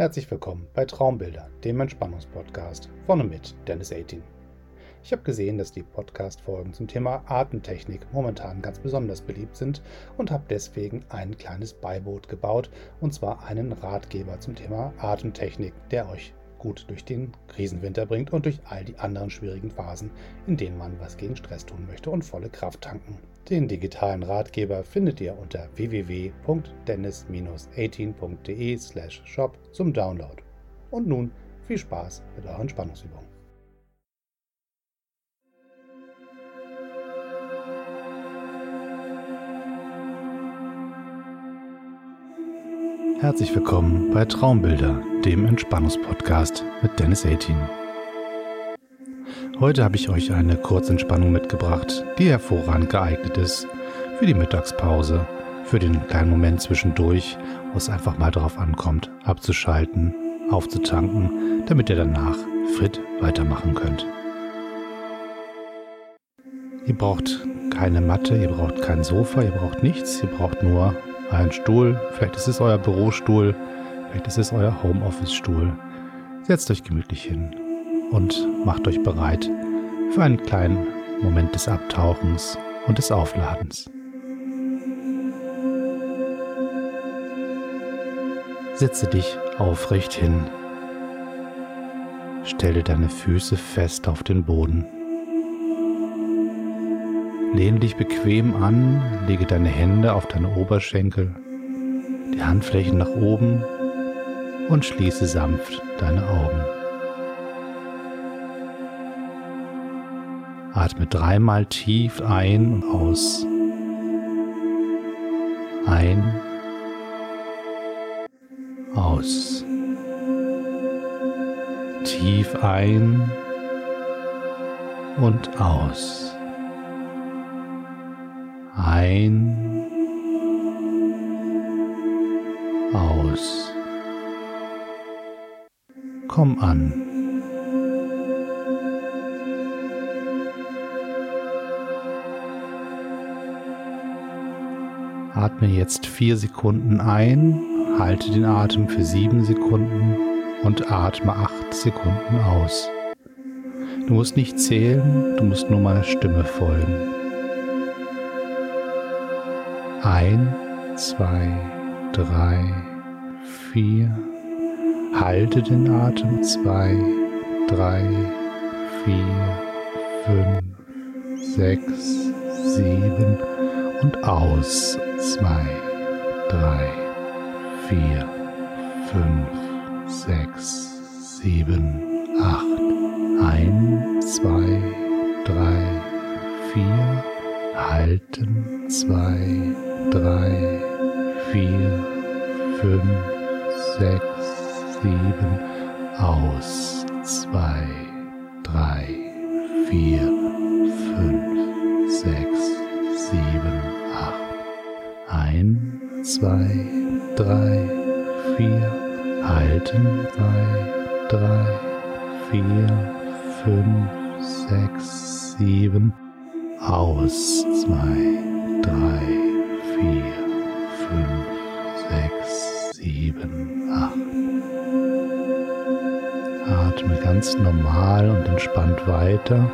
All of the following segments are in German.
Herzlich willkommen bei Traumbilder, dem Entspannungspodcast von und mit Dennis 18. Ich habe gesehen, dass die Podcast-Folgen zum Thema Atemtechnik momentan ganz besonders beliebt sind und habe deswegen ein kleines Beiboot gebaut, und zwar einen Ratgeber zum Thema Atemtechnik, der euch gut durch den Krisenwinter bringt und durch all die anderen schwierigen Phasen, in denen man was gegen Stress tun möchte und volle Kraft tanken. Den digitalen Ratgeber findet ihr unter www.dennis-18.de/shop zum Download. Und nun viel Spaß mit euren Spannungsübungen. Herzlich willkommen bei Traumbilder, dem Entspannungspodcast mit Dennis 18. Heute habe ich euch eine Kurzentspannung mitgebracht, die hervorragend geeignet ist für die Mittagspause, für den kleinen Moment zwischendurch, wo es einfach mal darauf ankommt, abzuschalten, aufzutanken, damit ihr danach fit weitermachen könnt. Ihr braucht keine Matte, ihr braucht kein Sofa, ihr braucht nichts, ihr braucht nur einen Stuhl, vielleicht ist es euer Bürostuhl, vielleicht ist es euer Homeoffice-Stuhl. Setzt euch gemütlich hin und macht euch bereit für einen kleinen Moment des Abtauchens und des Aufladens. Setze dich aufrecht hin. Stelle deine Füße fest auf den Boden. Lehne dich bequem an, lege deine Hände auf deine Oberschenkel, die Handflächen nach oben und schließe sanft deine Augen. Atme dreimal tief ein und aus. Ein, aus. Tief ein und aus ein, aus. Komm an. Atme jetzt vier Sekunden ein, halte den Atem für sieben Sekunden und atme acht Sekunden aus. Du musst nicht zählen, du musst nur meiner Stimme folgen. Ein, zwei, drei, vier. Halte den Atem. Zwei, drei, vier, fünf, sechs, sieben und aus. Zwei, drei, vier, fünf, sechs, sieben, acht. Ein, zwei, drei, vier. Halten. Zwei, drei, vier, fünf, sechs, sieben, aus, zwei, drei, vier, fünf, sechs, sieben, acht, ein, zwei, drei, vier, halten, zwei, drei, vier, fünf, sechs, sieben, aus, zwei, drei, vier, fünf, sechs, sieben, acht. Atme ganz normal und entspannt weiter.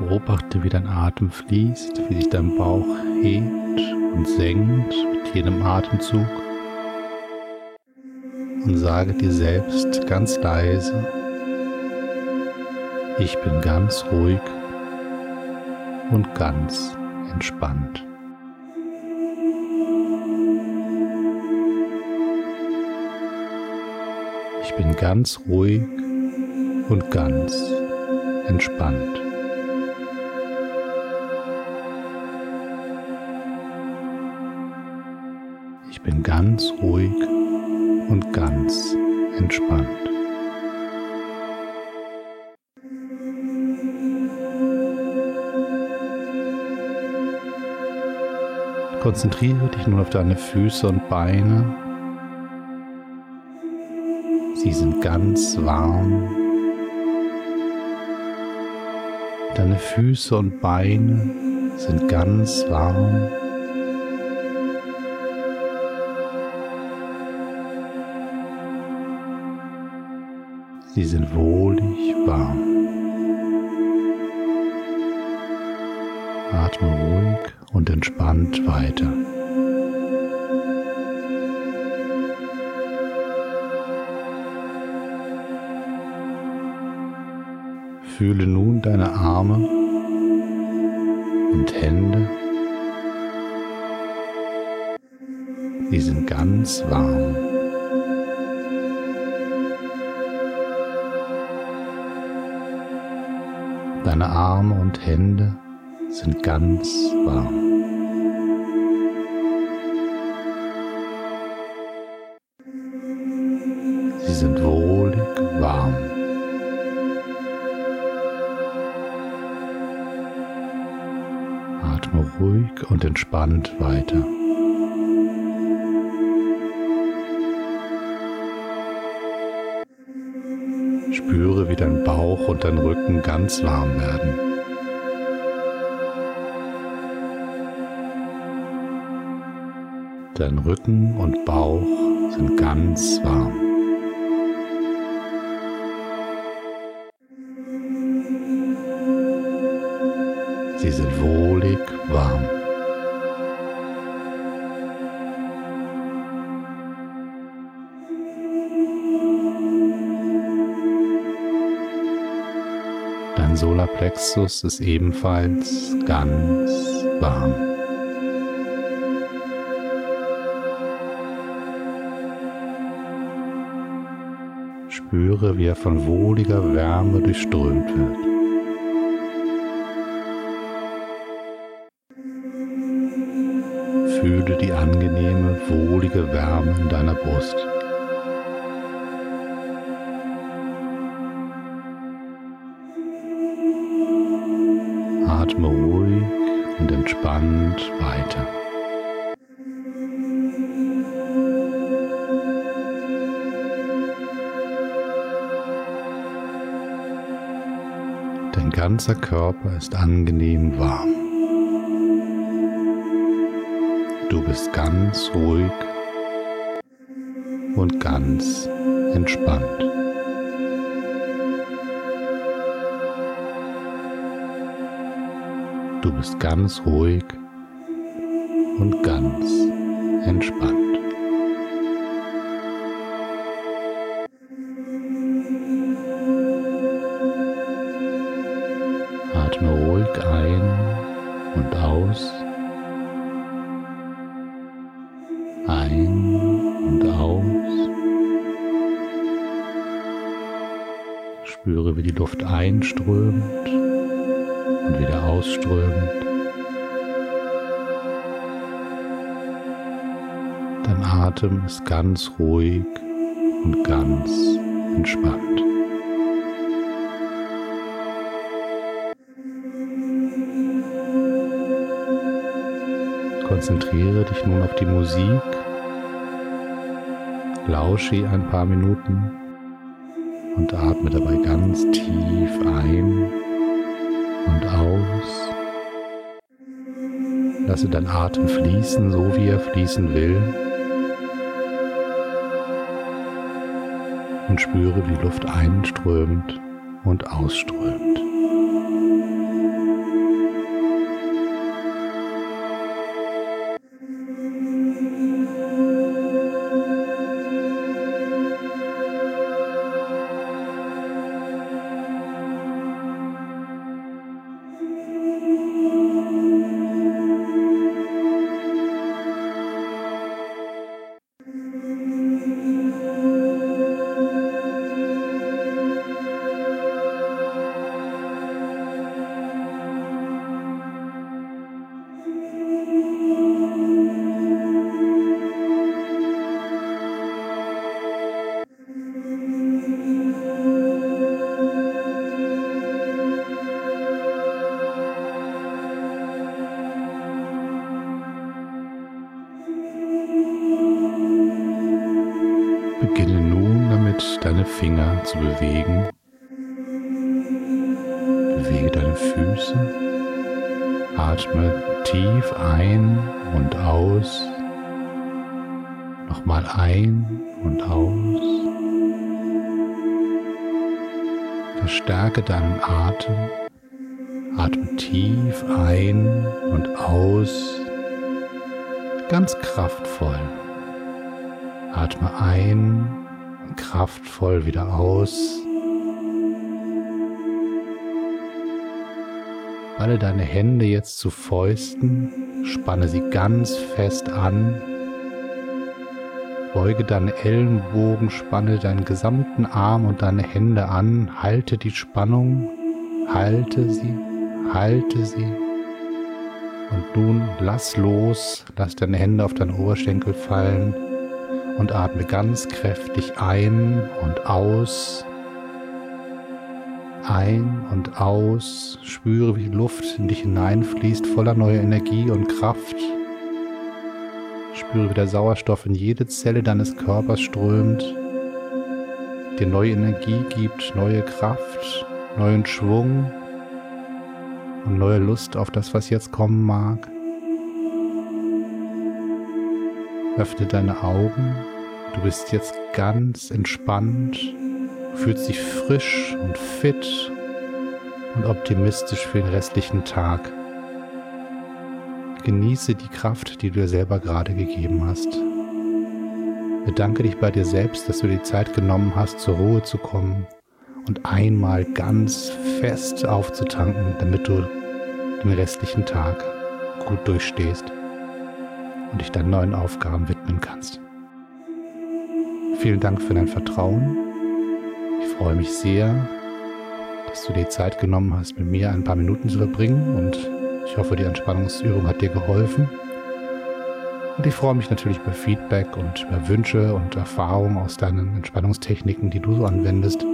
Beobachte, wie dein Atem fließt, wie sich dein Bauch hebt und senkt mit jedem Atemzug. Und sage dir selbst ganz leise, ich bin ganz ruhig und ganz entspannt. Bin ganz ruhig und ganz entspannt. Ich bin ganz ruhig und ganz entspannt. Konzentriere dich nun auf deine Füße und Beine die sind ganz warm. Deine Füße und Beine sind ganz warm. Sie sind wohlig warm. Atme ruhig und entspannt weiter. Fühle nun deine Arme und Hände. Sie sind ganz warm. Deine Arme und Hände sind ganz warm. Und entspannt weiter. Spüre, wie dein Bauch und dein Rücken ganz warm werden. Dein Rücken und Bauch sind ganz warm. Solarplexus ist ebenfalls ganz warm. Spüre, wie er von wohliger Wärme durchströmt wird. Fühle die angenehme, wohlige Wärme in deiner Brust. Atme ruhig und entspannt weiter. Dein ganzer Körper ist angenehm warm. Du bist ganz ruhig und ganz entspannt. Du bist ganz ruhig und ganz entspannt. Atme ruhig ein und aus. Ein und aus. Spüre, wie die Luft einströmt und wieder ausströmt. Dein Atem ist ganz ruhig und ganz entspannt. Konzentriere dich nun auf die Musik, lausche ein paar Minuten und atme dabei ganz tief ein und aus. Lasse dein Atem fließen, so wie er fließen will. Und spüre, wie Luft einströmt und ausströmt. Damit, deine Finger zu bewegen. Bewege deine Füße. Atme tief ein und aus. Nochmal ein und aus. Verstärke deinen Atem. Atme tief ein und aus, ganz kraftvoll. Atme ein und kraftvoll wieder aus. Balle deine Hände jetzt zu Fäusten, spanne sie ganz fest an. Beuge deine Ellenbogen, spanne deinen gesamten Arm und deine Hände an, halte die Spannung, halte sie, halte sie. Und nun lass los, lass deine Hände auf deinen Oberschenkel fallen und atme ganz kräftig ein und aus. Ein und aus, spüre, wie Luft in dich hineinfließt, voller neuer Energie und Kraft. Spüre, wie der Sauerstoff in jede Zelle deines Körpers strömt, dir neue Energie gibt, neue Kraft, neuen Schwung und neue Lust auf das, was jetzt kommen mag. Öffne deine Augen. Du bist jetzt ganz entspannt, fühlst dich frisch und fit und optimistisch für den restlichen Tag. Genieße die Kraft, die du dir selber gerade gegeben hast. Bedanke dich bei dir selbst, dass du die Zeit genommen hast, zur Ruhe zu kommen und einmal ganz fest aufzutanken, damit du den restlichen Tag gut durchstehst und dich deinen neuen Aufgaben widmen kannst. Vielen Dank für dein Vertrauen. Ich freue mich sehr, dass du dir Zeit genommen hast, mit mir ein paar Minuten zu verbringen und ich hoffe, die Entspannungsübung hat dir geholfen. Und ich freue mich natürlich über Feedback und über Wünsche und Erfahrungen aus deinen Entspannungstechniken, die du so anwendest.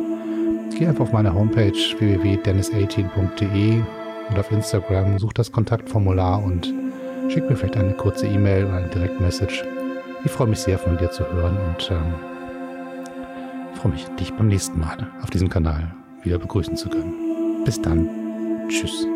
Geh einfach auf meine Homepage www.dennis18.de und auf Instagram such das Kontaktformular und schick mir vielleicht eine kurze E-Mail oder eine Direktmessage. Ich freue mich sehr von dir zu hören und ähm, freue mich, dich beim nächsten Mal auf diesem Kanal wieder begrüßen zu können. Bis dann. Tschüss.